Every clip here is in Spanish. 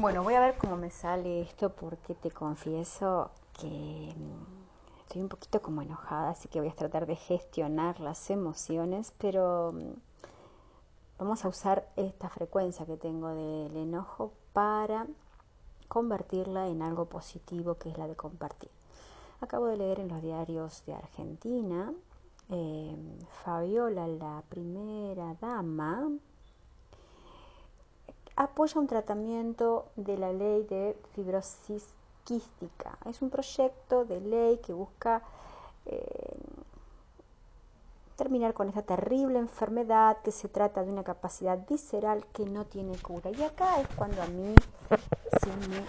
Bueno, voy a ver cómo me sale esto porque te confieso que mm, estoy un poquito como enojada, así que voy a tratar de gestionar las emociones, pero mm, vamos a usar esta frecuencia que tengo del enojo para convertirla en algo positivo, que es la de compartir. Acabo de leer en los diarios de Argentina, eh, Fabiola, la primera dama, apoya un tratamiento de la ley de fibrosis quística. Es un proyecto de ley que busca eh, terminar con esta terrible enfermedad que se trata de una capacidad visceral que no tiene cura. Y acá es cuando a mí se me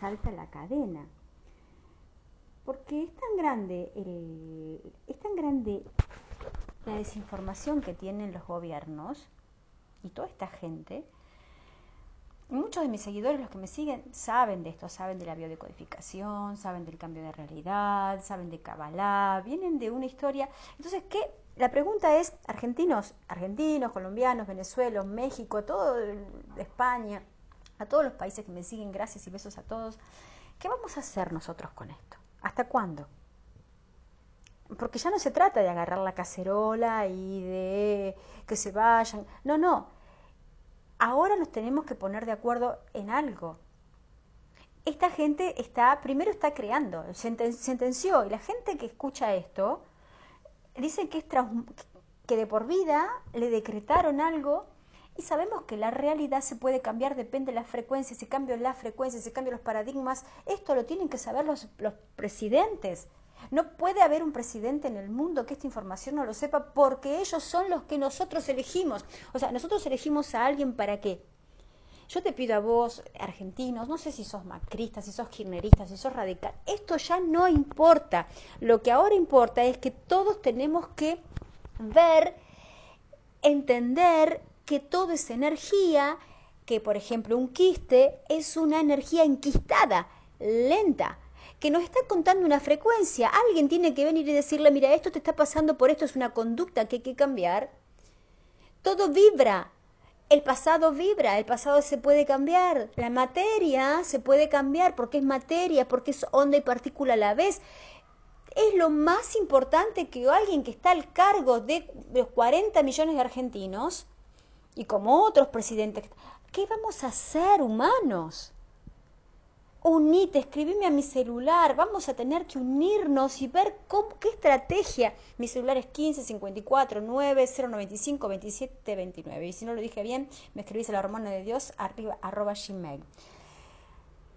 salta la cadena. Porque es tan grande, es tan grande la desinformación que tienen los gobiernos y toda esta gente muchos de mis seguidores, los que me siguen, saben de esto, saben de la biodecodificación, saben del cambio de realidad, saben de Kabbalah, vienen de una historia. Entonces, ¿qué? La pregunta es, argentinos, argentinos, colombianos, Venezuela, México, todo España, a todos los países que me siguen, gracias y besos a todos, ¿qué vamos a hacer nosotros con esto? ¿Hasta cuándo? Porque ya no se trata de agarrar la cacerola y de que se vayan. No, no ahora nos tenemos que poner de acuerdo en algo. Esta gente está, primero está creando, sentenció, y la gente que escucha esto dice que, es que de por vida le decretaron algo y sabemos que la realidad se puede cambiar, depende de la frecuencia, si cambian las frecuencias, si cambian los paradigmas, esto lo tienen que saber los, los presidentes. No puede haber un presidente en el mundo que esta información no lo sepa porque ellos son los que nosotros elegimos. O sea, nosotros elegimos a alguien para qué. Yo te pido a vos, argentinos, no sé si sos macristas, si sos kirchneristas, si sos radical, esto ya no importa. Lo que ahora importa es que todos tenemos que ver, entender que todo es energía, que por ejemplo un quiste es una energía enquistada, lenta que nos está contando una frecuencia. Alguien tiene que venir y decirle, mira, esto te está pasando por esto, es una conducta que hay que cambiar. Todo vibra. El pasado vibra, el pasado se puede cambiar, la materia se puede cambiar porque es materia, porque es onda y partícula a la vez. Es lo más importante que alguien que está al cargo de los 40 millones de argentinos y como otros presidentes, ¿qué vamos a hacer humanos? Unite, escribime a mi celular, vamos a tener que unirnos y ver cómo, qué estrategia. Mi celular es 15 54 9 095 27 29. Y si no lo dije bien, me escribís a la hormona de Dios arriba arroba gmail.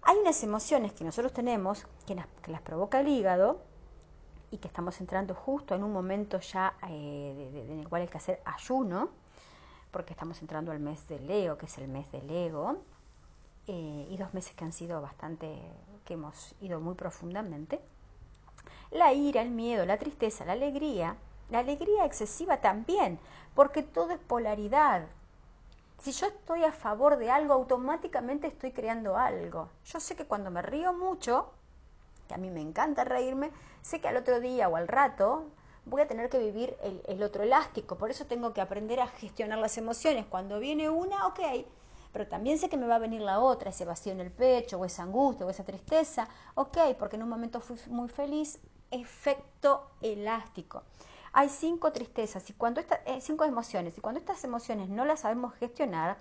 Hay unas emociones que nosotros tenemos que, las provoca el hígado y que estamos entrando justo en un momento ya eh, en el cual hay que hacer ayuno, porque estamos entrando al mes de Leo, que es el mes del ego eh, y dos meses que han sido bastante, que hemos ido muy profundamente. La ira, el miedo, la tristeza, la alegría, la alegría excesiva también, porque todo es polaridad. Si yo estoy a favor de algo, automáticamente estoy creando algo. Yo sé que cuando me río mucho, que a mí me encanta reírme, sé que al otro día o al rato voy a tener que vivir el, el otro elástico. Por eso tengo que aprender a gestionar las emociones. Cuando viene una, ok, pero también sé que me va a venir la otra, ese vacío en el pecho, o esa angustia, o esa tristeza, ok, porque en un momento fui muy feliz, efecto elástico. Hay cinco tristezas y cuando eh, cinco emociones, y cuando estas emociones no las sabemos gestionar,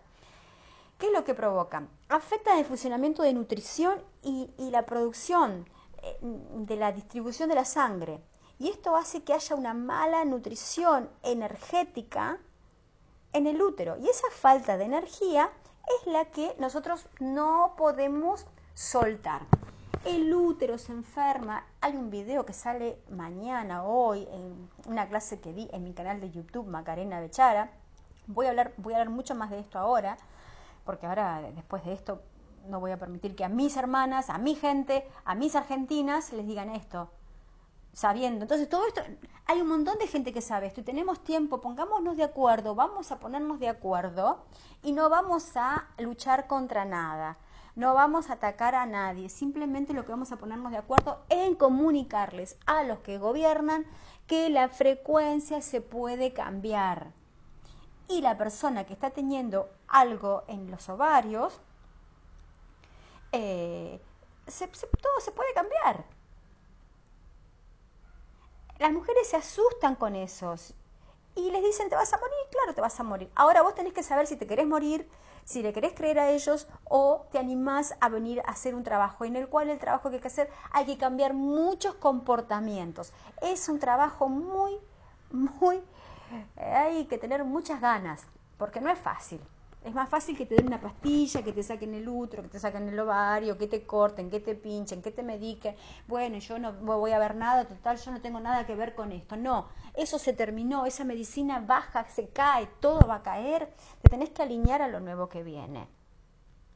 ¿qué es lo que provocan? Afectan el funcionamiento de nutrición y, y la producción eh, de la distribución de la sangre. Y esto hace que haya una mala nutrición energética en el útero. Y esa falta de energía es la que nosotros no podemos soltar. El útero se enferma. Hay un video que sale mañana, hoy, en una clase que di en mi canal de YouTube, Macarena Bechara. Voy a hablar, voy a hablar mucho más de esto ahora, porque ahora, después de esto, no voy a permitir que a mis hermanas, a mi gente, a mis argentinas les digan esto sabiendo. Entonces, todo esto, hay un montón de gente que sabe esto y tenemos tiempo, pongámonos de acuerdo, vamos a ponernos de acuerdo y no vamos a luchar contra nada, no vamos a atacar a nadie, simplemente lo que vamos a ponernos de acuerdo en comunicarles a los que gobiernan que la frecuencia se puede cambiar. Y la persona que está teniendo algo en los ovarios, eh, todo se puede cambiar. Las mujeres se asustan con esos y les dicen, ¿te vas a morir? Claro, te vas a morir. Ahora vos tenés que saber si te querés morir, si le querés creer a ellos o te animás a venir a hacer un trabajo en el cual el trabajo que hay que hacer hay que cambiar muchos comportamientos. Es un trabajo muy, muy, eh, hay que tener muchas ganas, porque no es fácil. Es más fácil que te den una pastilla, que te saquen el útero, que te saquen el ovario, que te corten, que te pinchen, que te mediquen. Bueno, yo no voy a ver nada, total, yo no tengo nada que ver con esto. No, eso se terminó, esa medicina baja, se cae, todo va a caer. Te tenés que alinear a lo nuevo que viene.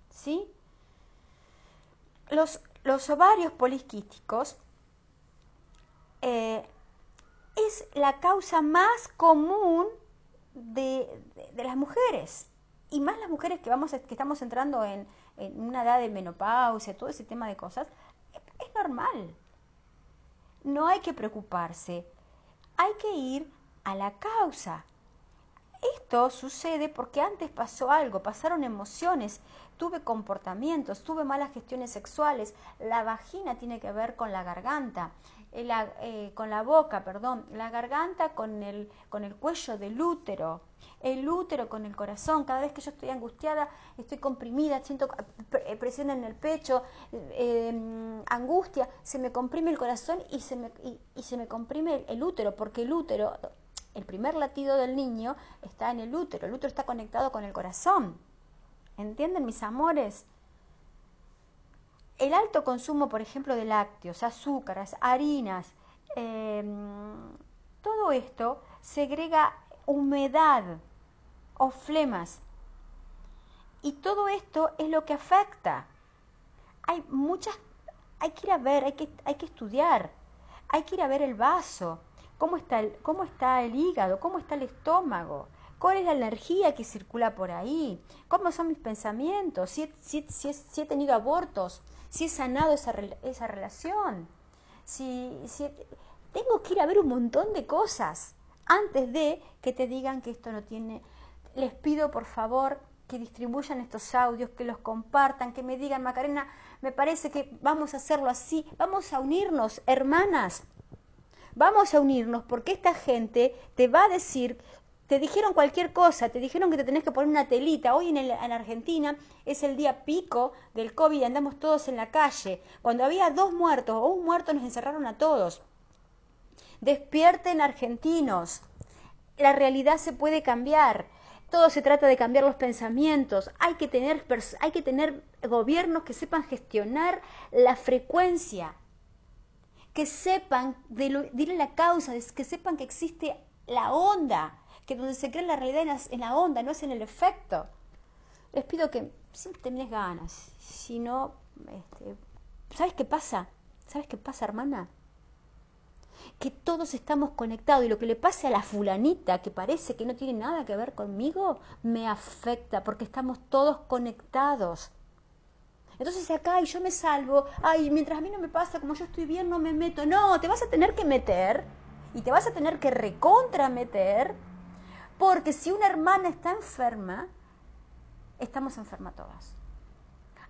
¿Sí? Los, los ovarios poliquísticos eh, es la causa más común de las mujeres y más las mujeres que, vamos, que estamos entrando en, una edad de menopausia, todo ese tema de cosas, es, normal. No hay que preocuparse, hay que ir a la causa. Esto sucede porque antes pasó algo, pasaron emociones, tuve comportamientos, tuve malas gestiones sexuales. La vagina tiene que ver con la garganta. Eh, eh, con la boca, perdón, la garganta con el, con el cuello del útero, el útero con el corazón. Cada vez que yo estoy angustiada, estoy comprimida, siento eh, presión en el pecho, angustia, se me comprime el corazón y se me, y, se me comprime el, útero, porque el útero, el primer latido del niño está en el útero, el útero está conectado con el corazón. ¿Entienden mis amores? El alto consumo, por ejemplo, de lácteos, azúcares, harinas, em, todo esto segrega humedad o flemas. Y todo esto es lo que afecta. Hay muchas, hay que ir a ver, hay que, hay que estudiar, hay que ir a ver el vaso, cómo está el, cómo está el hígado, cómo está el estómago, cuál es la energía que circula por ahí, cómo son mis pensamientos, si, si, si he tenido abortos, si he sanado esa, esa relación, si, si tengo que ir a ver un montón de cosas antes de que te digan que esto no tiene. Les pido por favor que distribuyan estos audios, que los compartan, que me digan, Macarena, me parece que vamos a hacerlo así, vamos a unirnos, hermanas, vamos a unirnos porque esta gente te va a decir te dijeron cualquier cosa, te dijeron que te tenés que poner una telita. Hoy en, en, Argentina es el día pico del COVID, andamos todos en la calle. Cuando había dos muertos o un muerto nos encerraron a todos. Despierten argentinos. La realidad se puede cambiar. Todo se trata de cambiar los pensamientos. Hay que tener, hay que tener gobiernos que sepan gestionar la frecuencia, que sepan, dile la causa, que sepan que existe la onda que donde se crea la realidad en la, onda, no es en el efecto. Les pido que si tenés ganas, si no, este, ¿sabes qué pasa? ¿Sabes qué pasa, hermana? Que todos estamos conectados y lo que le pase a la fulanita que parece que no tiene nada que ver conmigo, me afecta porque estamos todos conectados. Entonces acá y yo me salvo, ay, mientras a mí no me pasa, como yo estoy bien, no me meto. No, te vas a tener que meter y te vas a tener que recontrameter porque si una hermana está enferma, estamos enfermas todas.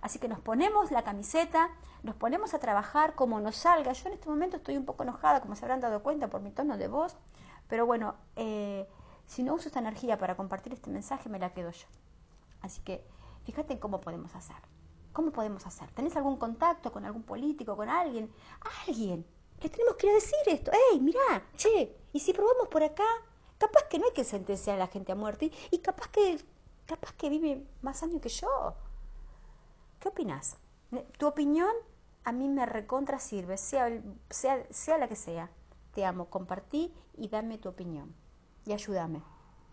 Así que nos ponemos la camiseta, nos ponemos a trabajar como nos salga. Yo en este momento estoy un poco enojada, como se habrán dado cuenta por mi tono de voz, pero bueno, eh, si no uso esta energía para compartir este mensaje, me la quedo yo. Así que fíjate en cómo podemos hacer. ¿Cómo podemos hacer? ¿Tenés algún contacto con algún político, con alguien? alguien. Le tenemos que decir esto. ¡Ey, mirá! Che, ¿y si probamos por acá? Capaz que no hay que sentenciar a la gente a muerte y capaz que, capaz que vive más años que yo. ¿Qué opinas? Tu opinión a mí me recontra sirve, sea, sea, sea la que sea. Te amo, compartí y dame tu opinión. Y ayúdame.